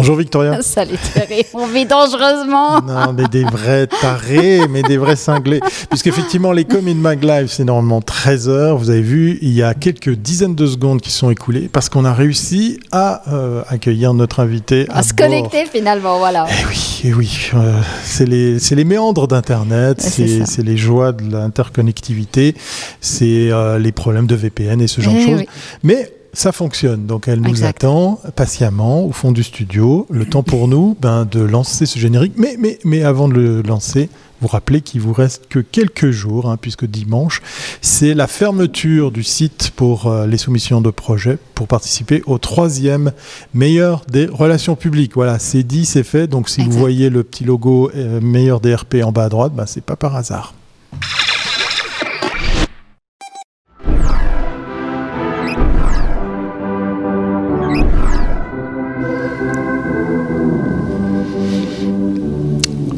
Bonjour Victoria. Salut Thierry, on vit dangereusement. Non, mais des vrais tarés, mais des vrais cinglés. Puisqu'effectivement, les Comin Mag Live, c'est normalement 13 heures. Vous avez vu, il y a quelques dizaines de secondes qui sont écoulées parce qu'on a réussi à euh, accueillir notre invité. À, se connecter finalement, voilà. Eh oui, eh oui. Euh, c'est les, les, méandres d'Internet, c'est les joies de l'interconnectivité, c'est euh, les problèmes de VPN et ce genre de eh choses. Mais ça fonctionne. Donc elle nous attend patiemment au fond du studio. Le temps pour nous ben, de lancer ce générique. Mais, mais, mais avant de le lancer, vous rappelez qu'il vous reste que quelques jours, hein, puisque dimanche, c'est la fermeture du site pour euh, les soumissions de projets pour participer au troisième meilleur des relations publiques. Voilà, c'est dit, c'est fait. Donc si vous voyez le petit logo euh, meilleur DRP en bas à droite, ben, c'est pas par hasard.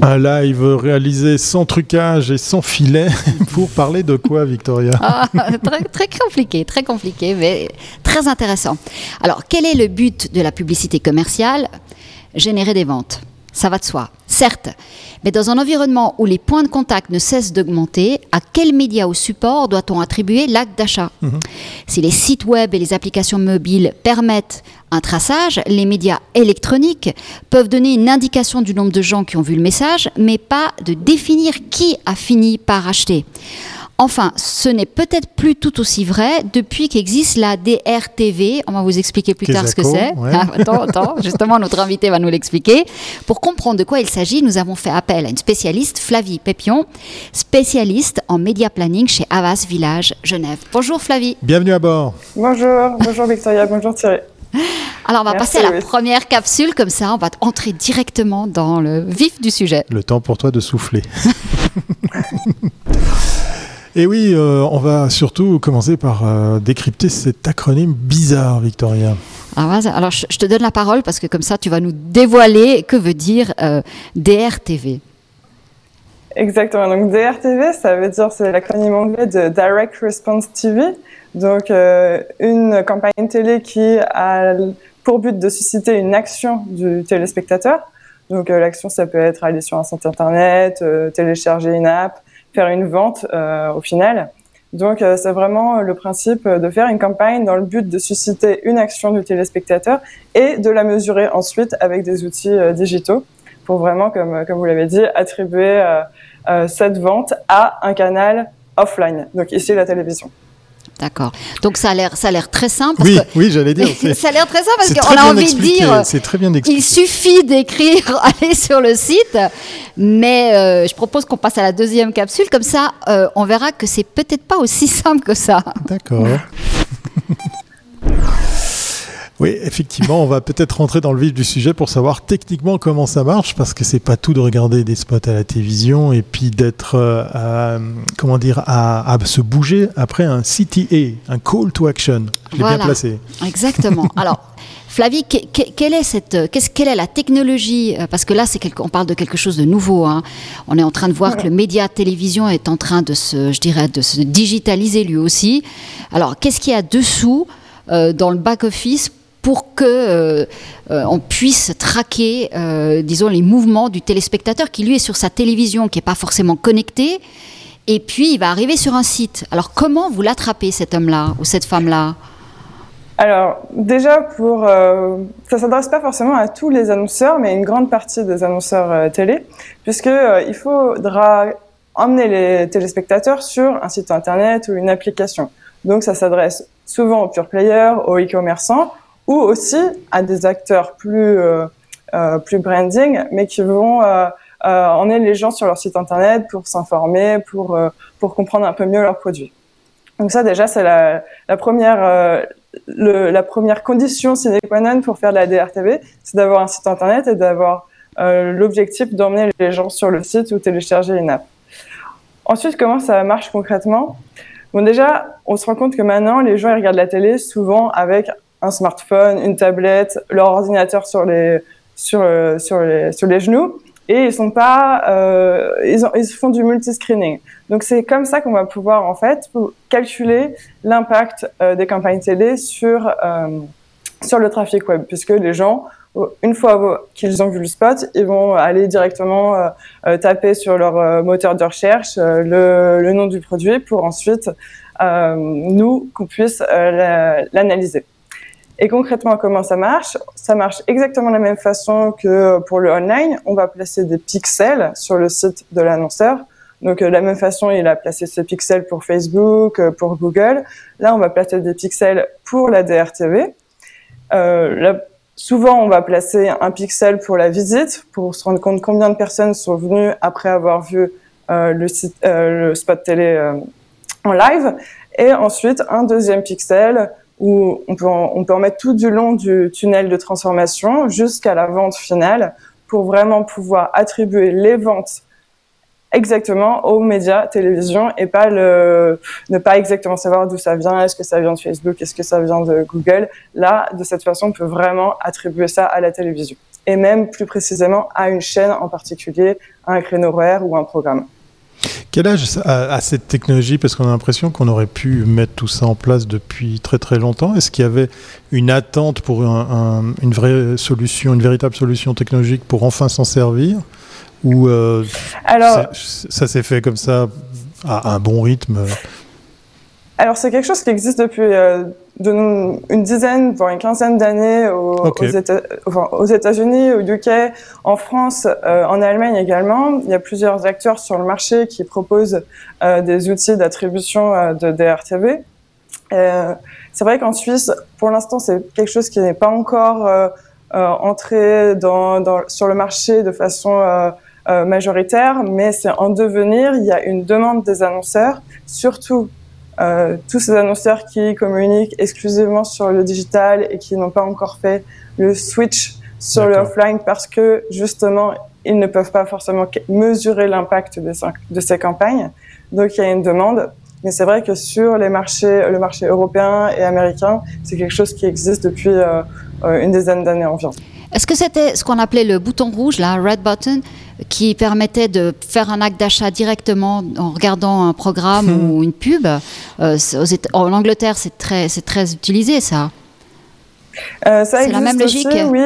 Un live réalisé sans trucage et sans filet pour parler de quoi, Victoria ah, très, très, compliqué, très compliqué, mais très intéressant. Alors, quel est le but de la publicité commerciale? Générer des ventes. Ça va de soi, certes. Mais dans un environnement où les points de contact ne cessent d'augmenter, à quel média ou support doit-on attribuer l'acte d'achat mhm. Si les sites web et les applications mobiles permettent un traçage, les médias électroniques peuvent donner une indication du nombre de gens qui ont vu le message, mais pas de définir qui a fini par acheter. Enfin, ce n'est peut-être plus tout aussi vrai depuis qu'existe la DRTV. On va vous expliquer plus tard ce que c'est. Ah, attends, attends, justement, notre invité va nous l'expliquer. Pour comprendre de quoi il s'agit, nous avons fait appel à une spécialiste, Flavie Pépion, spécialiste en média planning chez Avas Village Genève. Bonjour Flavie. Bienvenue à bord. Bonjour, bonjour Victoria, bonjour Thierry. Alors, on va passer à la première capsule, comme ça, on va entrer directement dans le vif du sujet. Le temps pour toi de souffler. Et oui, euh, on va surtout commencer par euh, décrypter cet acronyme bizarre, Victoria. Alors, je, te donne la parole parce que comme ça, tu vas nous dévoiler que veut dire euh, DRTV. Exactement. Donc DRTV, ça veut dire c'est l'acronyme anglais de Direct Response TV. Donc une campagne télé qui a pour but de susciter une action du téléspectateur. Donc l'action, ça peut être aller sur un site internet, télécharger une app, faire une vente euh, au final. Donc, euh, c'est vraiment le principe de faire une campagne dans le but de susciter une action du téléspectateur et de la mesurer ensuite avec des outils euh, digitaux pour vraiment, comme, comme vous l'avez dit, attribuer cette vente à un canal offline, donc ici la télévision. D'accord. Donc ça a l'air, ça a l'air très simple. oui, oui, j'allais dire. ça a l'air très simple parce qu'on a envie de dire. C'est très bien expliqué. Il suffit d'écrire, aller sur le site, mais euh, je propose qu'on passe à la deuxième capsule. Comme ça, euh, on verra que c'est peut-être pas aussi simple que ça. D'accord. Oui, effectivement, on va peut-être rentrer dans le vif du sujet pour savoir techniquement comment ça marche, parce que c'est pas tout de regarder des spots à la télévision et puis d'être, euh, comment dire, à, se bouger après un CTA, un call to action. Je l'ai bien placé. Exactement. Alors. Flavie, quelle est cette, quelle est la technologie euh, Parce que là, on parle de quelque chose de nouveau. Hein. On est en train de voir que le média télévision est en train de se, je dirais, de se digitaliser lui aussi. Alors, qu'est-ce qu'il y a dessous euh, dans le back office pour que euh, euh, on puisse traquer, euh, disons, les mouvements du téléspectateur qui lui est sur sa télévision, qui n'est pas forcément connecté, et puis il va arriver sur un site. Alors comment vous l'attrapez cet homme-là ou cette femme-là? Alors déjà pour ça s'adresse pas forcément à tous les annonceurs mais à une grande partie des annonceurs télé puisque il faudra emmener les téléspectateurs sur un site internet ou une application. Donc ça s'adresse souvent aux pure players, aux e-commerçants ou aussi à des acteurs plus euh, euh, plus branding, mais qui vont euh, emmener les gens sur leur site internet pour s'informer, pour pour comprendre un peu mieux leurs produits. Donc ça déjà c'est la, première la première condition sine qua non pour faire de la DRTV, c'est d'avoir un site internet et d'avoir l'objectif d'emmener les gens sur le site ou télécharger une app. Ensuite, comment ça marche concrètement? Bon, déjà, on se rend compte que maintenant, les gens ils regardent la télé souvent avec un smartphone, une tablette, leur ordinateur sur les sur euh, sur les sur les genoux et ils sont pas euh, ils, ils font du multiscreening. Donc c'est comme ça qu'on va pouvoir en fait calculer l'impact euh, des campagnes télé sur euh, sur le trafic web puisque les gens une fois qu'ils ont vu le spot, ils vont aller directement taper sur leur moteur de recherche le, le, nom du produit pour ensuite nous qu'on puisse l'analyser. Et concrètement, comment ça marche? Ça marche exactement de la même façon que pour le online. On va placer des pixels sur le site de l'annonceur. Donc, de la même façon, il a placé ses pixels pour Facebook, euh, pour Google. Là, on va placer des pixels pour la DRTV. Euh, souvent, on va placer un pixel pour la visite, pour se rendre compte combien de personnes sont venues après avoir vu euh, le, euh, spot télé euh, en live. Et ensuite, un deuxième pixel où on peut, en, on peut en mettre tout du long du tunnel de transformation jusqu'à la vente finale pour vraiment pouvoir attribuer les ventes exactement aux médias télévision et pas le ne pas exactement savoir d'où ça vient est-ce que ça vient de Facebook est-ce que ça vient de Google. Là de cette façon on peut vraiment attribuer ça à la télévision. Et même plus précisément à une chaîne en particulier à un créneau horaire ou un programme quel âge a, cette technologie? Parce qu'on a l'impression qu'on aurait pu mettre tout ça en place depuis très très longtemps. Est-ce qu'il y avait une attente pour une vraie solution, une véritable solution technologique pour enfin s'en servir? Ou euh, Alors, ça s'est fait comme ça à un bon rythme? Alors c'est quelque chose qui existe depuis euh, de, une dizaine, voire une quinzaine d'années aux, aux États-Unis, au UK, en France, euh, en Allemagne également. Il y a plusieurs acteurs sur le marché qui proposent euh, des outils d'attribution euh, de DRTV. Euh, c'est vrai qu'en Suisse, pour l'instant, c'est quelque chose qui n'est pas encore entré dans, dans, sur le marché de façon majoritaire, mais c'est en devenir. Il y a une demande des annonceurs, surtout euh, tous ces annonceurs qui communiquent exclusivement sur le digital et qui n'ont pas encore fait le switch sur le offline parce que justement ils ne peuvent pas forcément mesurer l'impact de, de, ces campagnes. Donc il y a une demande. Mais c'est vrai que sur les marchés, le marché européen et américain, c'est quelque chose qui existe depuis euh, euh une dizaine d'années environ. Est-ce que c'était ce qu'on appelait le bouton rouge, là, red button, qui permettait de faire un acte d'achat directement en regardant un programme hmm. ou une pub? Euh, En Angleterre, c'est très, c'est très utilisé, ça. Euh, c'est la même logique? oui.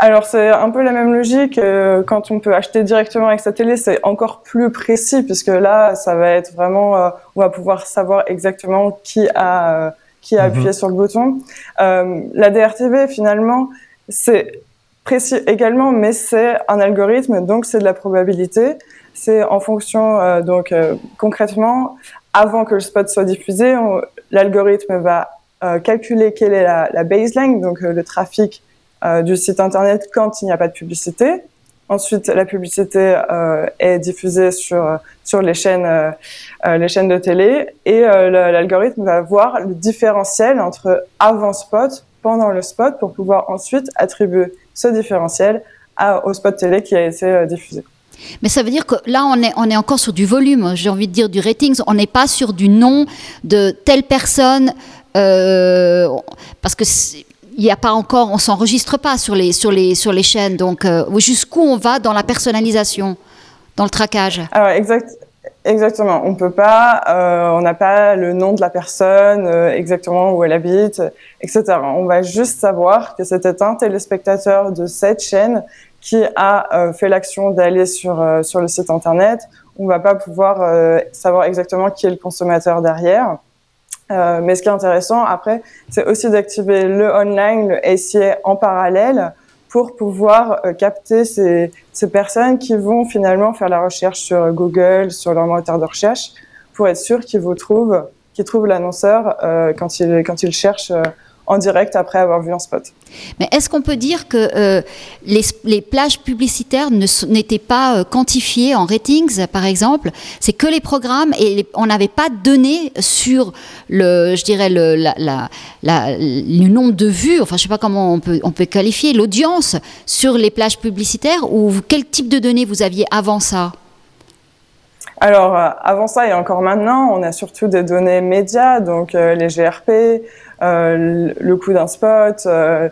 Alors c'est un peu la même logique. Euh, quand on peut acheter directement avec sa télé, c'est encore plus précis puisque là, ça va être vraiment, euh, on va pouvoir savoir exactement qui a qui a mhm. appuyé sur le bouton. la DRTV finalement, c'est précis également, mais c'est un algorithme, donc c'est de la probabilité. C'est en fonction, euh, donc euh, concrètement, avant que le spot soit diffusé, l'algorithme va euh, calculer quelle est la, la baseline, donc le trafic du site internet quand il n'y a pas de publicité. Ensuite, la publicité est diffusée sur sur les chaînes les chaînes de télé et l'algorithme va voir le différentiel entre avant spot pendant le spot pour pouvoir ensuite attribuer ce différentiel à, au spot télé qui a été euh, diffusé. Mais ça veut dire que là, on est, on est encore sur du volume, j'ai envie de dire du ratings, on n'est pas sur du nom de telle personne, euh, parce que il n'y a pas encore, on s'enregistre pas sur les, sur les, sur les chaînes, donc euh, jusqu'où on va dans la personnalisation, dans le traquage? Alors, exact, Exactement. On peut pas, euh, on n'a pas le nom de la personne, euh, exactement où elle habite, etc. On va juste savoir que c'était un téléspectateur de cette chaîne qui a euh, fait l'action d'aller sur euh, sur le site internet. On va pas pouvoir euh, savoir exactement qui est le consommateur derrière. Mais ce qui est intéressant après, c'est aussi d'activer le online, le SIA en parallèle pour pouvoir euh, capter ces, ces, personnes qui vont finalement faire la recherche sur Google, sur leur moteur de recherche, pour être sûr qu'ils vous trouvent, qu'ils trouvent l'annonceur euh, quand ils quand ils cherchent euh, en direct après avoir vu un spot. Mais est-ce qu'on peut dire que euh, les, les, plages publicitaires n'étaient pas euh, quantifiées en ratings, par exemple? C'est que les programmes et on n'avait pas de données sur le, je dirais le, la, la, la, le nombre de vues. Enfin, je sais pas comment on peut, on peut qualifier l'audience sur les plages publicitaires. Ou quel type de données vous aviez avant ça? Alors, euh, avant ça et encore maintenant, on a surtout des données médias, donc les GRP, euh, le coût d'un spot, euh,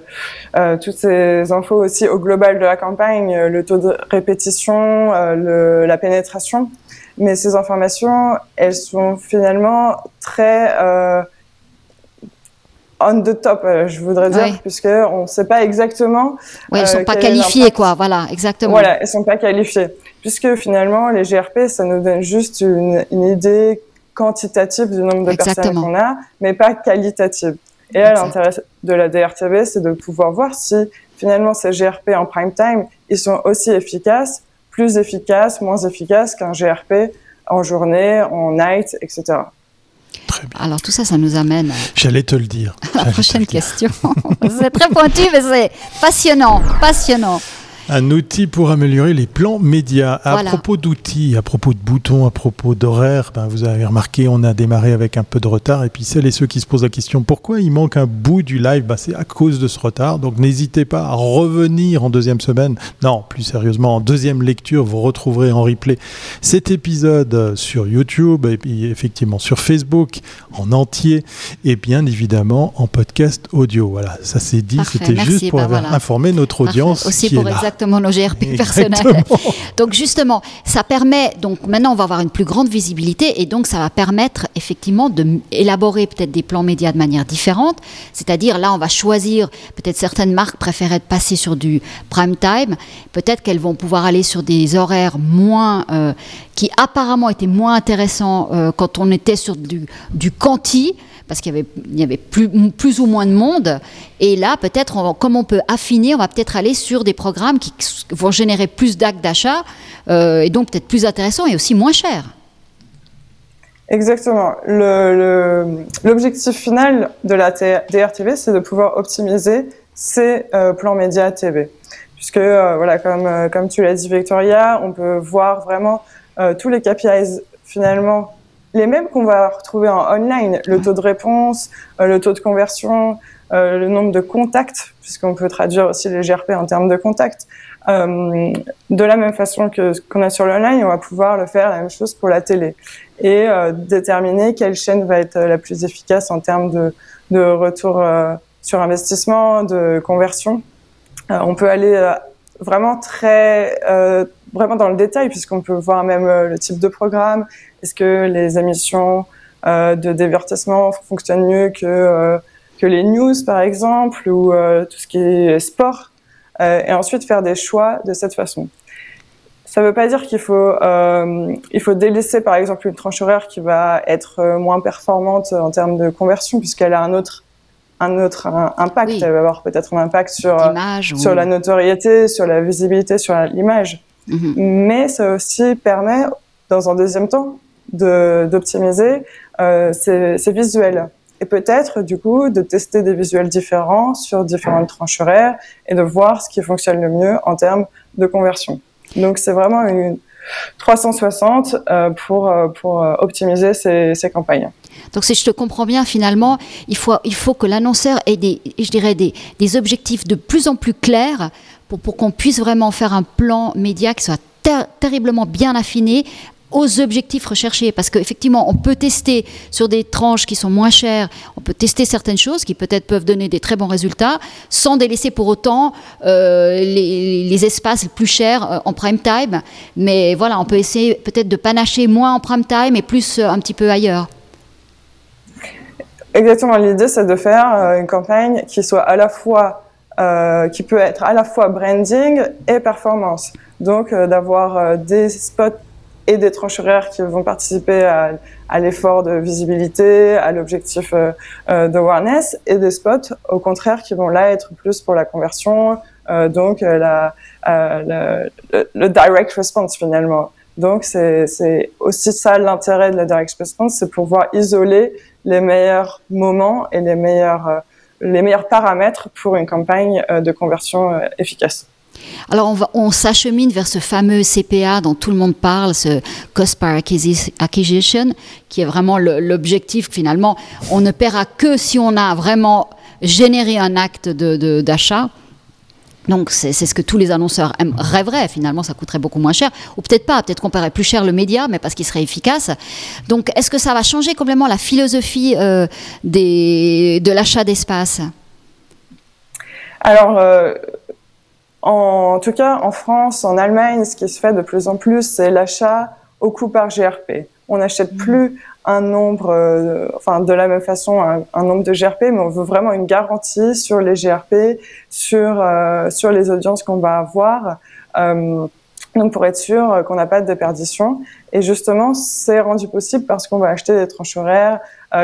euh, toutes ces infos aussi au global de la campagne, le taux de répétition, le, la pénétration. Mais ces informations, elles sont finalement très on the top, euh, je voudrais dire, puisque on ne sait pas exactement. Oui, elles sont pas qualifiées, quoi. Voilà, exactement. Voilà, elles sont pas qualifiées, puisque finalement les GRP, ça nous donne juste une, idée quantitative du nombre de personnes qu'on a, mais pas qualitative. Et là, l'intérêt de la DRTV, c'est de pouvoir voir si finalement ces GRP en prime time, ils sont aussi efficaces, plus efficaces, moins efficaces qu'un GRP en journée, en night, etc. Très bien. Alors tout ça, ça nous amène. J'allais te le dire. À la prochaine question. c'est très pointu, mais c'est passionnant, passionnant. Un outil pour améliorer les plans médias. À propos d'outils, à propos de boutons, à propos d'horaires, ben vous avez remarqué, on a démarré avec un peu de retard. Et puis celles et ceux qui se posent la question pourquoi il manque un bout du live, ben c'est à cause de ce retard. Donc n'hésitez pas à revenir en deuxième semaine. Non, plus sérieusement, en deuxième lecture, vous retrouverez en replay cet épisode sur YouTube et puis effectivement sur Facebook en entier et bien évidemment en podcast audio. Voilà, ça c'est dit. C'était juste pour ben informer notre audience. Aussi pour exactement nos GRP personnels. Donc justement, ça permet, donc maintenant on va avoir une plus grande visibilité et donc ça va permettre effectivement d'élaborer peut-être des plans médias de manière différente. C'est-à-dire là on va choisir peut-être certaines marques préféraient de passer sur du prime time, peut-être qu'elles vont pouvoir aller sur des horaires moins, euh, qui apparemment étaient moins intéressants euh, quand on était sur du, du quanti parce qu'il y avait, plus, ou moins de monde. Et là, peut-être, comme on peut affiner, on va peut-être aller sur des programmes qui vont générer plus d'actes d'achat euh, et donc peut-être plus intéressants et aussi moins chers. Exactement. L'objectif final de la DRTV, c'est de pouvoir optimiser ces euh, plans médias TV. Puisque, euh, voilà, comme, comme tu l'as dit, Victoria, on peut voir vraiment tous les KPIs finalement les mêmes qu'on va retrouver en online, le taux de réponse, euh, le taux de conversion, euh, le nombre de contacts, puisqu'on peut traduire aussi les GRP en termes de contacts. Euh, de la même façon que ce qu'on a sur l'online, on va pouvoir le faire la même chose pour la télé et déterminer quelle chaîne va être la plus efficace en termes de, de retour sur investissement, de conversion. on peut aller vraiment très vraiment dans le détail puisqu'on peut voir même le type de programme, est-ce que les émissions euh, de divertissement fonctionnent mieux que, euh, que les news, par exemple, ou euh, tout ce qui est sport Et ensuite faire des choix de cette façon? Ça ne veut pas dire qu'il faut, il faut délaisser, par exemple, une tranche horaire qui va être moins performante en termes de conversion, puisqu'elle a un autre un autre impact. Elle va avoir peut-être un impact sur, sur la notoriété, sur la visibilité, sur l'image. Mhm. Mais ça aussi permet, dans un deuxième temps, d'optimiser euh, ces, visuels. Et peut-être, du coup, de tester des visuels différents sur différentes tranches horaires et de voir ce qui fonctionne le mieux en termes de conversion. Donc, c'est vraiment une 360 euh, pour, euh, pour optimiser ces, ces campagnes. Donc, si je te comprends bien, finalement, il faut, il faut que l'annonceur ait des, je dirais, des, des objectifs de plus en plus clairs pour, pour qu'on puisse vraiment faire un plan média qui soit terriblement bien affiné aux objectifs recherchés. Parce qu'effectivement, on peut tester sur des tranches qui sont moins chères, on peut tester certaines choses qui peut-être peuvent donner des très bons résultats, sans délaisser pour autant euh, les, espaces plus chers euh, en prime time. Mais voilà, on peut essayer peut-être de panacher moins en prime time et plus euh, un petit peu ailleurs. Exactement, l'idée c'est de faire une campagne qui soit à la fois qui peut être à la fois branding et performance. Donc d'avoir des spots et des tranches horaires qui vont participer à, à l'effort de visibilité, à l'objectif euh, euh, de awareness, et des spots, au contraire, qui vont là être plus pour la conversion, euh, donc euh, la, le, le, direct response finalement. Donc c'est aussi ça l'intérêt de la direct response, c'est pouvoir isoler les meilleurs moments et les meilleurs, les meilleurs paramètres pour une campagne de conversion efficace. Alors on, s'achemine vers ce fameux CPA dont tout le monde parle, ce Cost per Acquisition, qui est vraiment l'objectif finalement. On ne paiera que si on a vraiment généré un acte d'achat. donc c'est ce que tous les annonceurs rêveraient. Finalement, ça coûterait beaucoup moins cher, ou peut-être pas. Peut-être qu'on paierait plus cher le média, mais parce qu'il serait efficace. Donc, est-ce que ça va changer complètement la philosophie euh, de l'achat d'espace? Alors, euh, en, tout cas, en France, en Allemagne, ce qui se fait de plus en plus, c'est l'achat au coût par GRP. On n'achète mmh. plus un nombre, enfin de la même façon un, nombre de GRP, mais on veut vraiment une garantie sur les GRP, sur sur les audiences qu'on va avoir. donc pour être sûr qu'on n'a pas de déperdition. Et justement, c'est rendu possible parce qu'on va acheter des tranches horaires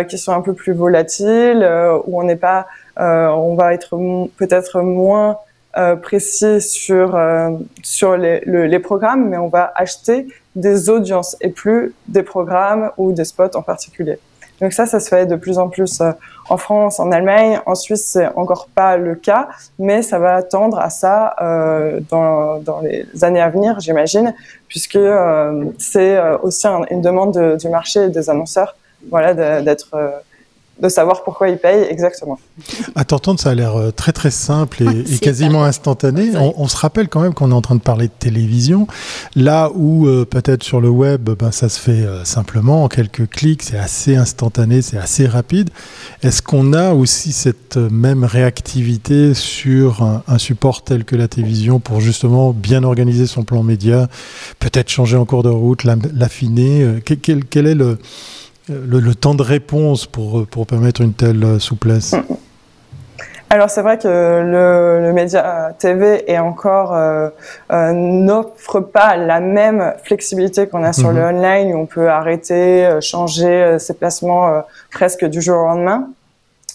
qui sont un peu plus volatiles, où on n'est pas, on va être peut-être moins euh, précis sur euh, sur les, les, programmes, mais on va acheter des audiences et plus des programmes ou des spots en particulier. Donc ça, ça se fait de plus en plus euh, en France, en Allemagne, en Suisse, c'est encore pas le cas, mais ça va tendre à ça euh, dans, dans les années à venir, j'imagine, puisque euh, c'est aussi une demande du marché et des annonceurs, voilà, d'être savoir pourquoi ils payent exactement. À t'entendre, ça a l'air euh, très très simple et, quasiment instantané. On, se rappelle quand même qu'on est en train de parler de télévision, là où euh, peut-être sur le web, ben, ça se fait euh, simplement en quelques clics, c'est assez instantané, c'est assez rapide. Est-ce qu'on a aussi cette même réactivité sur un, support tel que la télévision pour justement bien organiser son plan média, peut-être changer en cours de route, l'affiner quel est le le, temps de réponse pour, pour permettre une telle euh, souplesse alors c'est vrai que le, le, média TV est encore euh, euh, n'offre pas la même flexibilité qu'on a sur le mhm. online où on peut arrêter, changer ses placements presque du jour au lendemain.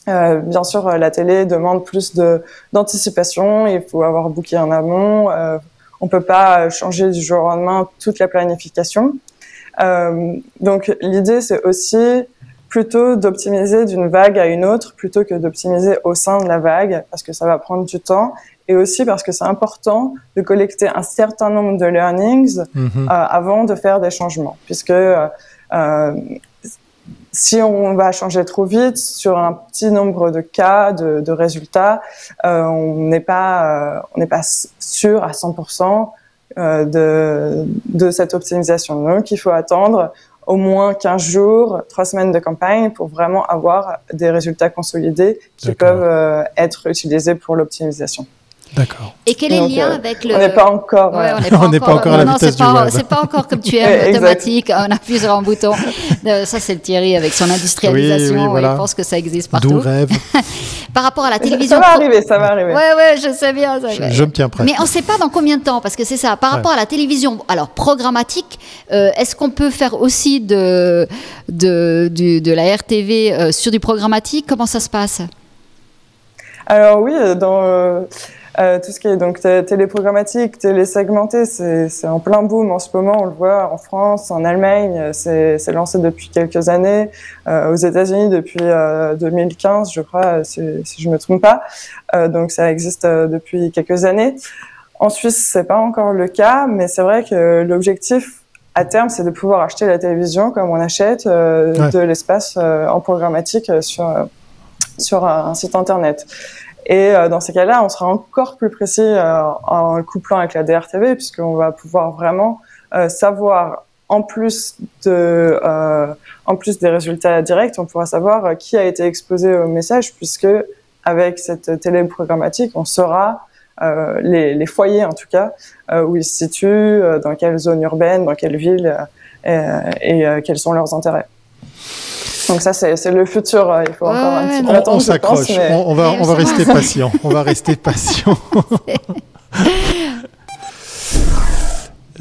bien sûr, la télé demande plus de d'anticipation. Il faut avoir booké en amont. on peut pas changer du jour au lendemain toute la planification. Euh, donc l'idée, c'est aussi plutôt d'optimiser d'une vague à une autre plutôt que d'optimiser au sein de la vague parce que ça va prendre du temps et aussi parce que c'est important de collecter un certain nombre de learnings mhm. euh, avant de faire des changements puisque euh, si on va changer trop vite sur un petit nombre de cas de, de résultats, euh, on n'est pas on n'est pas sûr à 100% euh, de, de cette optimisation. Donc, il faut attendre au moins 15 jours, 3 semaines de campagne pour vraiment avoir des résultats consolidés qui peuvent euh, être utilisés pour l'optimisation. D'accord. Et quel est le lien euh, avec le... On n'est pas encore... Ouais, on n'est pas, encore à la vitesse du web. C'est pas encore comme tu es, automatique, on appuie sur un bouton. Ça, c'est le Thierry avec son industrialisation. Oui, Il pense que ça existe partout. D'où rêve. Par rapport à la télévision... Ça va arriver, ça va arriver. Ouais, ouais, je sais bien. Ça je, me tiens prêt. Mais on ne sait pas dans combien de temps, parce que c'est ça. Par rapport à la télévision, alors programmatique, euh, est-ce qu'on peut faire aussi de, de, de la RTV euh, sur du programmatique? Comment ça se passe? Alors oui, dans, euh, tout ce qui est donc téléprogrammatique, télésegmenté, c'est en plein boom en ce moment. On le voit en France, en Allemagne, c'est lancé depuis quelques années. Euh, aux États-Unis depuis 2015, euh, je crois, si, si je me trompe pas. Euh, donc ça existe euh, depuis quelques années. En Suisse, c'est pas encore le cas, mais c'est vrai que l'objectif à terme, c'est de pouvoir acheter la télévision comme on achète de l'espace en programmatique sur sur un site internet. Et euh, dans ces cas-là, on sera encore plus précis euh, en couplant avec la DRTV, puisqu'on va pouvoir vraiment euh, savoir, en plus de, en plus des résultats directs, on pourra savoir qui a été exposé au message, puisque avec cette télé programmatique, on saura les, les, foyers en tout cas où ils se situent, dans quelle zone urbaine, dans quelle ville et quels sont leurs intérêts. Donc ça, c'est le futur. Euh, il faut encore un petit peu attendre. On s'accroche. On, va, on va rester patient. On va rester patient.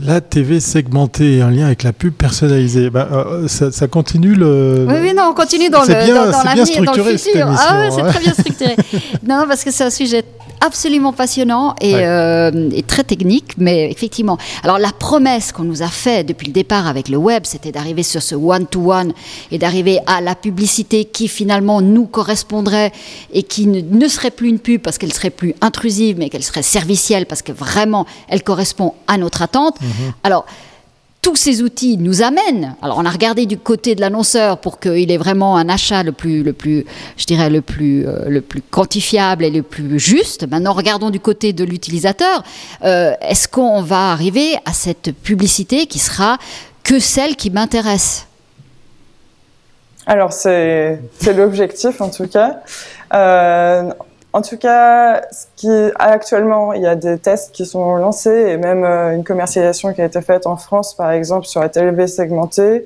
La TV segmentée en lien avec la pub personnalisée, bah, euh, ça, ça, continue le. Oui, oui, non, on continue dans le bien, dans, dans l'avenir, dans le futur. Ah ouais, c'est très bien structuré. non, parce que c'est un sujet absolument passionnant euh, et, très technique, mais effectivement. Alors la promesse qu'on nous a faite depuis le départ avec le web, c'était d'arriver sur ce one-to-one et d'arriver à la publicité qui finalement nous correspondrait et qui ne, serait plus une pub parce qu'elle serait plus intrusive, mais qu'elle serait servicielle parce que vraiment elle correspond à notre attente. Mhm. Alors tous ces outils nous amènent. Alors, on a regardé du côté de l'annonceur pour qu'il ait vraiment un achat le plus, le plus, je dirais, le plus, euh, le plus quantifiable et le plus juste. Maintenant, regardons du côté de l'utilisateur. Euh, est-ce qu'on va arriver à cette publicité qui sera que celle qui m'intéresse? Alors c'est l'objectif en tout cas. Euh, en tout cas, actuellement, il y a des tests qui sont lancés et même euh, une commercialisation qui a été faite en France, par exemple, sur la télé segmentée.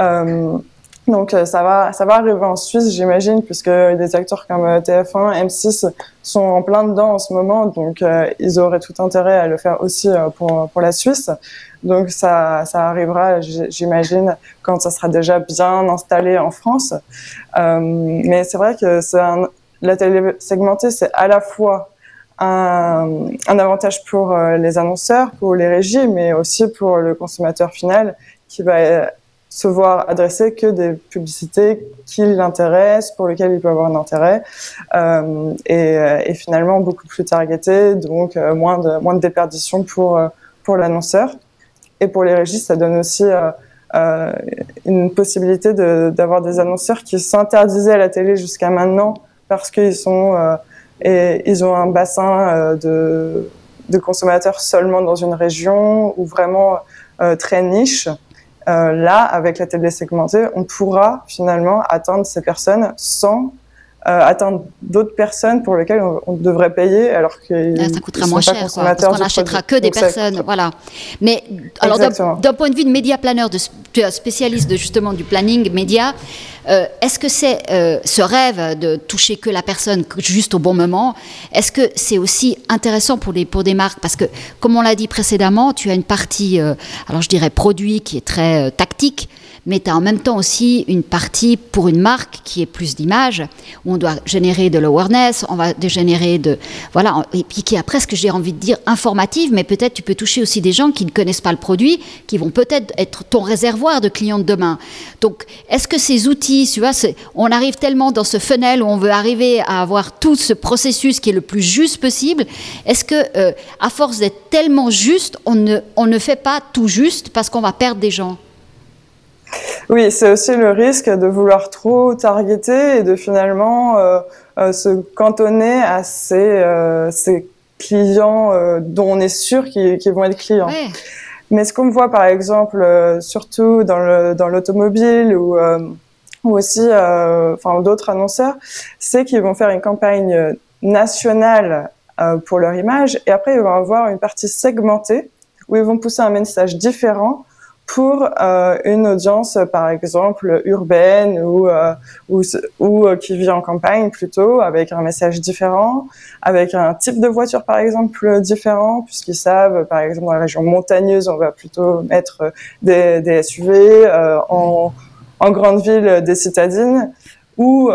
Euh, Donc ça va, ça va arriver en Suisse, j'imagine, puisque des acteurs comme TF1, M6 sont en plein dedans en ce moment, donc ils auraient tout intérêt à le faire aussi pour pour la Suisse. Donc ça, ça arrivera, j'imagine, quand ça sera déjà bien installé en France. Euh, mais c'est vrai que un, la télé segmentée, c'est à la fois un, un avantage pour euh, les annonceurs, pour les régies, mais aussi pour le consommateur final qui va se voir adresser que des publicités qui l'intéressent, pour lesquelles il peut avoir un intérêt, euh, et, et, finalement beaucoup plus targeté, donc euh, moins de moins de déperdition pour pour l'annonceur. Et pour les régies, ça donne aussi euh, euh une possibilité d'avoir des annonceurs qui s'interdisaient à la télé jusqu'à maintenant parce qu'ils sont euh, et ils ont un bassin euh, de, de consommateurs seulement dans une région ou vraiment très niche. là, avec la télé segmentée, on pourra finalement atteindre ces personnes sans euh, atteindre d'autres personnes pour lesquelles on, devrait payer alors que ah, ça coûtera moins cher parce qu'on n'achètera que des personnes voilà. Mais alors d'un point de vue de média planeur de tu es spécialiste de, justement du planning média euh, est-ce que c'est euh, ce rêve de toucher que la personne juste au bon moment est-ce que c'est aussi intéressant pour les pour des marques? Parce que comme on l'a dit précédemment tu as une partie alors je dirais produit qui est très tactique mais tu as en même temps aussi une partie pour une marque qui est plus d'image, où on doit générer de l'awareness, on va générer de. Voilà, et puis qui a presque, j'ai envie de dire, informative, mais peut-être tu peux toucher aussi des gens qui ne connaissent pas le produit, qui vont peut-être être ton réservoir de clients de demain. Donc, est-ce que ces outils, tu vois, on arrive tellement dans ce funnel où on veut arriver à avoir tout ce processus qui est le plus juste possible, est-ce que, euh, à force d'être tellement juste, on ne, on ne fait pas tout juste parce qu'on va perdre des gens? Oui, c'est aussi le risque de vouloir trop targeter et de finalement euh, euh, se cantonner à ces, euh, ces clients dont on est sûr qu'ils vont être clients. Mais ce qu'on voit par exemple, surtout dans l'automobile ou, ou aussi enfin, d'autres annonceurs, c'est qu'ils vont faire une campagne nationale pour leur image et après ils vont avoir une partie segmentée où ils vont pousser un message différent pour euh, une audience, par exemple, urbaine ou, euh, ou, euh, qui vit en campagne plutôt, avec un message différent, avec un type de voiture, par exemple, différent, puisqu'ils savent, par exemple, dans la région montagneuse, on va plutôt mettre des, des SUV, en, en grande ville, des citadines, ou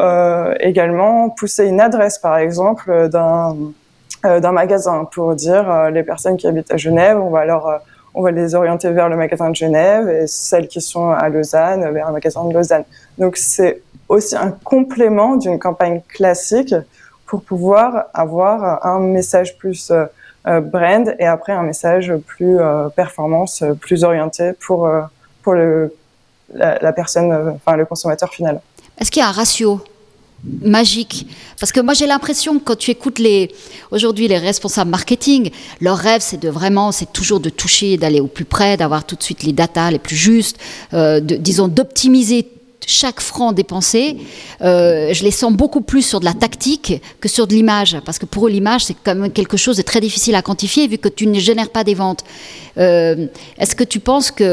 également pousser une adresse, par exemple, d'un d'un magasin pour dire les personnes qui habitent à Genève, on va leur on va les orienter vers le magasin de Genève et celles qui sont à Lausanne vers un magasin de Lausanne. Donc c'est aussi un complément d'une campagne classique pour pouvoir avoir un message plus euh, euh, brand et après un message plus euh, performance, plus orienté pour pour le la, la personne, enfin le consommateur final. Est-ce qu'il y a un ratio? Magique. Parce que moi, j'ai l'impression que quand tu écoutes les, aujourd'hui les responsables marketing, leur rêve, c'est de vraiment, c'est toujours de toucher, d'aller au plus près, d'avoir tout de suite les datas les plus justes, euh, disons, d'optimiser chaque franc dépensé, euh, je les sens beaucoup plus sur de la tactique que sur de l'image, parce que pour eux l'image c'est quand même quelque chose de très difficile à quantifier vu que tu ne génères pas des ventes. Euh, est-ce que tu penses qu'il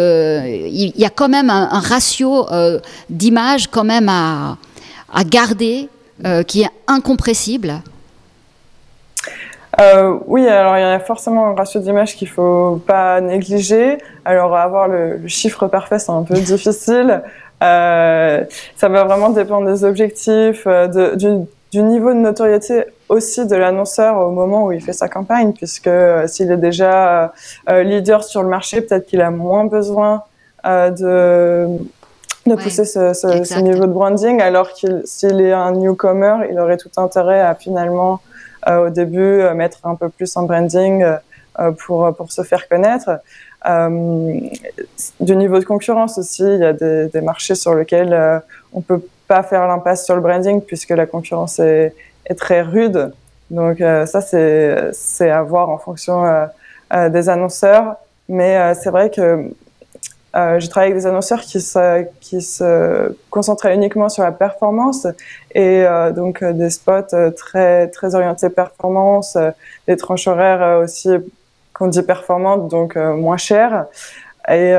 y a quand même un ratio d'image quand même à, à garder euh, qui est incompressible? Euh, oui, alors il y a forcément un ratio d'image qu'il faut pas négliger. Alors avoir le, chiffre parfait, c'est un peu difficile. Euh, ça va vraiment dépendre des objectifs, de, du, du, niveau de notoriété aussi de l'annonceur au moment où il fait sa campagne, puisque s'il est déjà leader sur le marché, peut-être qu'il a moins besoin de de pousser ce, ce, ce, niveau de branding, alors qu'il s'il est un newcomer, il aurait tout intérêt à finalement euh, au début euh, mettre un peu plus en branding euh, pour pour se faire connaître. Euh, du niveau de concurrence aussi, il y a des, des marchés sur lesquels euh, on peut pas faire l'impasse sur le branding puisque la concurrence est, est très rude. Donc ça c'est c'est à voir en fonction des annonceurs, mais c'est vrai que euh, j'ai travaillé avec des annonceurs qui se, qui se concentraient uniquement sur la performance et euh, donc euh, des spots euh, très très orientés performance, des tranches horaires aussi qu'on dit performantes donc moins chères. et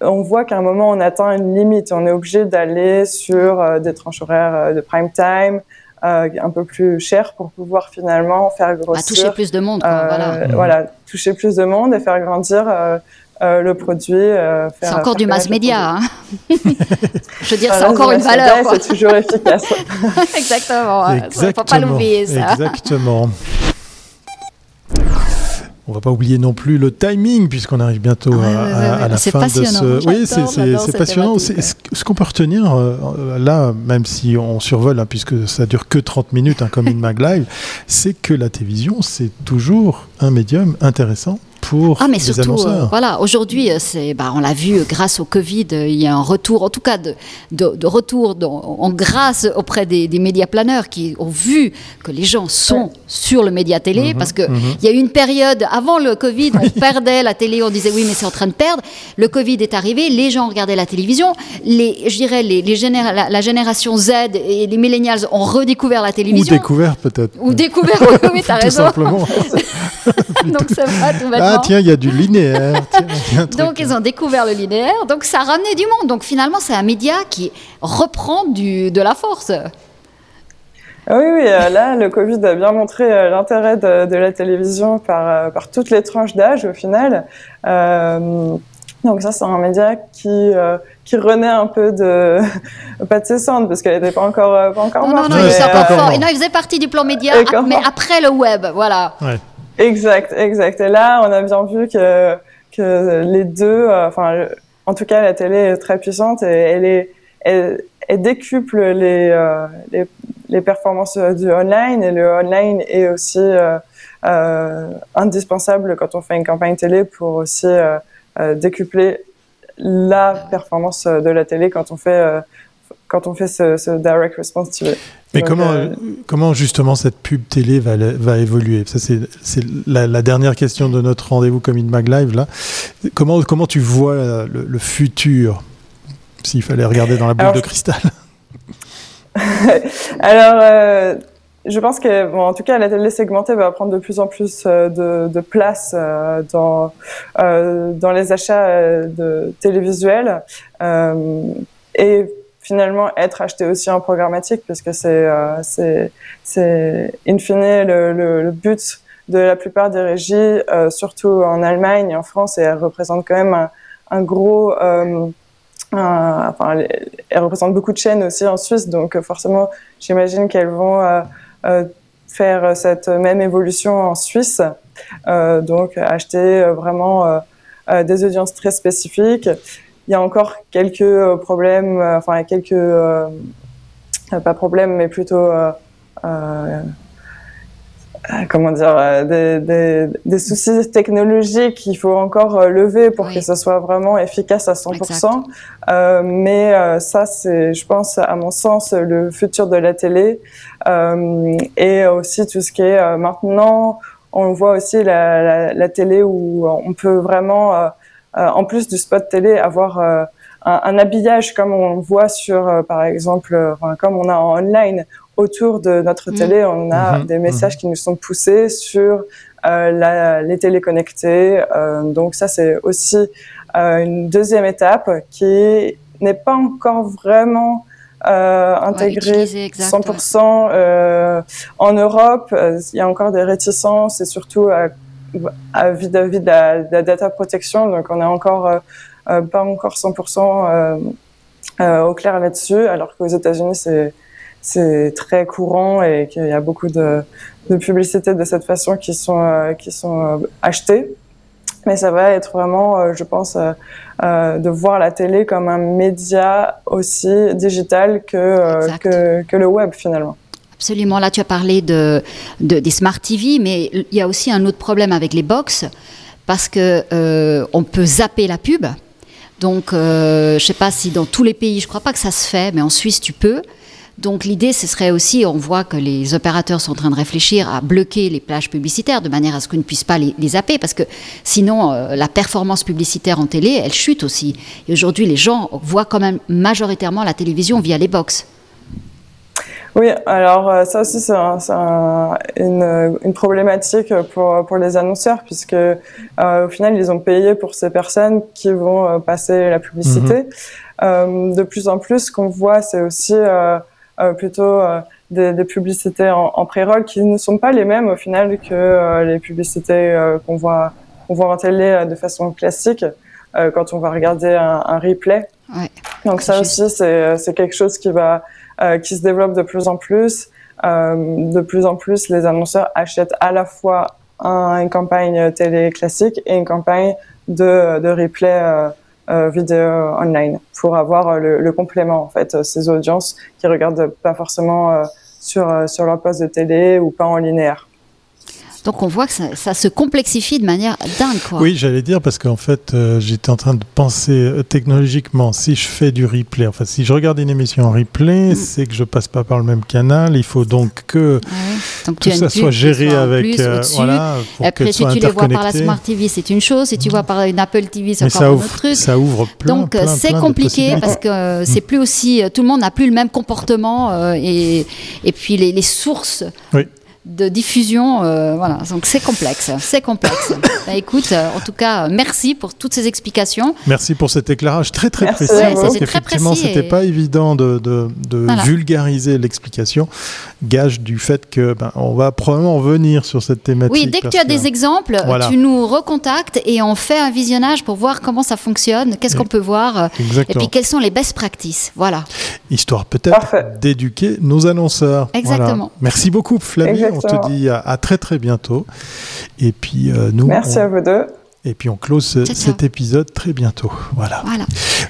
on voit qu'à un moment, on atteint une limite. On est obligé d'aller sur des tranches horaires de prime time, un peu plus cher pour pouvoir finalement faire bah, grossir. toucher plus de monde. voilà. voilà. toucher plus de monde et faire grandir euh, le produit. Euh, c'est encore du mass média. Hein. Je veux dire, c'est encore une valeur. C'est toujours efficace. Exactement. Il ne faut pas l'oublier, ça. Exactement. On va pas oublier non plus le timing puisqu'on arrive bientôt ah à, la fin de ce. Oui, c'est passionnant. Ce qu'on peut retenir euh, là, même si on survole, hein, puisque ça dure que 30 minutes hein, comme une mag live, c'est que la télévision c'est toujours un médium intéressant ah, mais surtout, euh, voilà, aujourd'hui, euh, c'est, bah, on l'a vu, euh, grâce au Covid, il y a un retour, en tout cas de, de, retour en grâce auprès des, médias planeurs qui ont vu que les gens sont sur le média télé, mhm, parce qu'il mhm. il y a eu une période, avant le Covid, on perdait la télé, on disait oui, mais c'est en train de perdre. Le Covid est arrivé, les gens regardaient la télévision, les, je dirais, les, les la, génération Z et les millennials ont redécouvert la télévision. Ou découvert peut-être. Ou découvert, oui, t'as raison. Tout simplement. Donc ça va tout Ah tiens, il y a du linéaire. donc ils ont découvert le linéaire, donc ça a ramené du monde. Donc finalement, c'est un média qui reprend du, de la force. Ah oui, oui, euh, là, le Covid a bien montré euh, l'intérêt de, la télévision par, euh, par toutes les tranches d'âge au final. donc ça, c'est un média qui, qui renaît un peu de, pas de ses cendres, parce qu'elle n'était pas encore, pas encore morte. Non, non, non, il, faisait partie du plan média, mais après le web, voilà. Ouais. Exact, exact. Et là, on a bien vu que, que les deux, euh, enfin, en tout cas, la télé est très puissante et elle est, elle, décuple les, euh, les, les, performances du online et le online est aussi euh, euh indispensable quand on fait une campagne télé pour aussi décupler la performance de la télé quand on fait quand on fait ce, ce direct response TV. Mais comment, euh, comment justement cette pub télé va, va évoluer? Ça, c'est la, la, dernière question de notre rendez-vous comme in Mag Live. Là. Comment, comment tu vois le, futur s'il fallait regarder dans la boule de cristal? Alors, euh, je pense que, bon, en tout cas, la télé segmentée va prendre de plus en plus euh, de, de place dans, dans les achats de télévisuels. et finalement être acheté aussi en programmatique parce que c'est euh, c'est in fine le, but de la plupart des régies, euh, surtout en Allemagne et en France, et elle représente quand même un, gros euh, enfin, elle représente beaucoup de chaînes aussi en Suisse, donc forcément, j'imagine qu'elles vont faire cette même évolution en Suisse, donc acheter vraiment des audiences très spécifiques il y a encore quelques euh, problèmes, euh, enfin quelques euh, pas problèmes, mais plutôt comment dire, des, des, des, soucis technologiques qu'il faut encore lever pour que ça soit vraiment efficace à 100%. Euh, mais ça, c'est, je pense, à mon sens, le futur de la télé. Euh, et aussi tout ce qui est maintenant, on voit aussi la, la, la, télé où on peut vraiment euh, en plus du spot télé, avoir euh, un, habillage comme on voit sur, euh, par exemple, comme on a en online autour de notre mm. télé, on a mm-hmm. des messages mm-hmm. qui nous sont poussés sur la, les téléconnectés. donc ça, c'est aussi une deuxième étape qui n'est pas encore vraiment euh, intégrée 100% euh, en Europe. Il y a encore des réticences et surtout à vis-à-vis de, la, data protection. Donc, on n'est encore euh, euh, pas encore 100% euh, au clair là-dessus, alors qu'aux États-Unis, c'est c'est très courant et qu'il y a beaucoup de, de publicités de cette façon qui sont qui sont achetées. Mais ça va être vraiment, je pense, de voir la télé comme un média aussi digital que, que, que le web finalement. Absolument. Là, tu as parlé de, des smart TV, mais il y a aussi un autre problème avec les box parce que euh, on peut zapper la pub. Donc, euh, je ne sais pas si dans tous les pays, je ne crois pas que ça se fait, mais en Suisse, tu peux. Donc, l'idée, ce serait aussi, on voit que les opérateurs sont en train de réfléchir à bloquer les plages publicitaires de manière à ce qu'on ne puisse pas les, zapper, parce que sinon, euh, la performance publicitaire en télé, elle chute aussi. Et aujourd'hui, les gens voient quand même majoritairement la télévision via les box. Oui, alors euh, ça aussi c'est une, une, problématique pour, pour les annonceurs puisque euh, au final ils ont payé pour ces personnes qui vont euh, passer la publicité. Mhm. Euh, de plus en plus, ce qu'on voit, c'est aussi plutôt des, des, publicités en, en pré-roll qui ne sont pas les mêmes au final que les publicités qu'on voit, qu'on voit en télé de façon classique quand on va regarder un, un replay. Ouais. Donc ça aussi, c'est quelque chose qui va euh, qui se développe de plus en plus. Euh, de plus en plus, les annonceurs achètent à la fois une campagne télé classique et une campagne de, replay euh, euh vidéo online pour avoir le, le, complément en fait ces audiences qui regardent pas forcément sur sur leur poste de télé ou pas en linéaire. Donc on voit que ça, se complexifie de manière dingue. Quoi. Oui, j'allais dire parce qu'en fait, euh, j'étais en train de penser euh, technologiquement, si je fais du replay, enfin si je regarde une émission en replay, mm. c'est que je passe pas par le même canal. Il faut donc que ah tout ça soit géré avec. Euh, voilà, pour Après, si tu les vois par la Smart TV, c'est une chose. Si tu vois par une Apple TV, c'est encore un autre truc. Ça ouvre plein, Donc c'est compliqué parce que c'est plus aussi. Tout le monde n'a plus le même comportement et, et puis les, les sources. Oui de diffusion. Euh, voilà, donc c'est complexe, c'est complexe. Bah, écoute, euh, en tout cas, merci pour toutes ces explications. Merci pour cet éclairage très très précis. parce qu'effectivement, c'était pas évident de, de, vulgariser l'explication. Gage du fait que ben, on va probablement revenir sur cette thématique. Oui, dès que tu as des exemples, tu nous recontactes et on fait un visionnage pour voir comment ça fonctionne, qu'est-ce qu'on peut voir, et puis quelles sont les best practices. Voilà. Histoire peut-être d'éduquer nos annonceurs. Exactement. Merci beaucoup, Flavie on te dit à, très très bientôt. Et puis euh, nous. Merci à vous deux. Et puis on close cet épisode très bientôt. Voilà.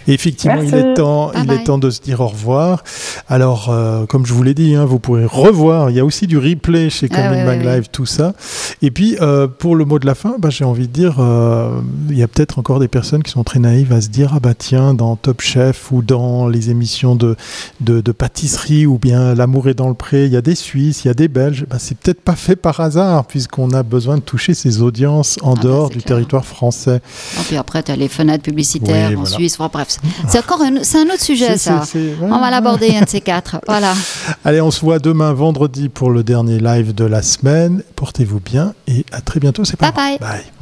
effectivement, il est temps, il est temps de se dire au revoir. Alors, euh, comme je vous l'ai dit, hein, vous pourrez revoir. Il y a aussi du replay chez ah Coming Mag Live, tout ça. Et puis, euh, pour le mot de la fin, bah, j'ai envie de dire, euh, il y a peut-être encore des personnes qui sont très naïves à se dire, ah bah tiens, dans Top Chef ou dans les émissions de, de, pâtisserie ou bien L'amour est dans le pré, il y a des Suisses, il y a des Belges. Bah, c'est peut-être pas fait par hasard puisqu'on a besoin de toucher ces audiences en ah bah, dehors du territoire français. Et puis après, tu as les fenêtres publicitaires en Suisse. bref, c'est encore un, c'est un autre sujet, ça. On va l'aborder, un de ces quatre. Voilà. Allez, on se voit demain, vendredi, pour le dernier live de la semaine. Portez-vous bien et à très bientôt. C'est pas bye. bye.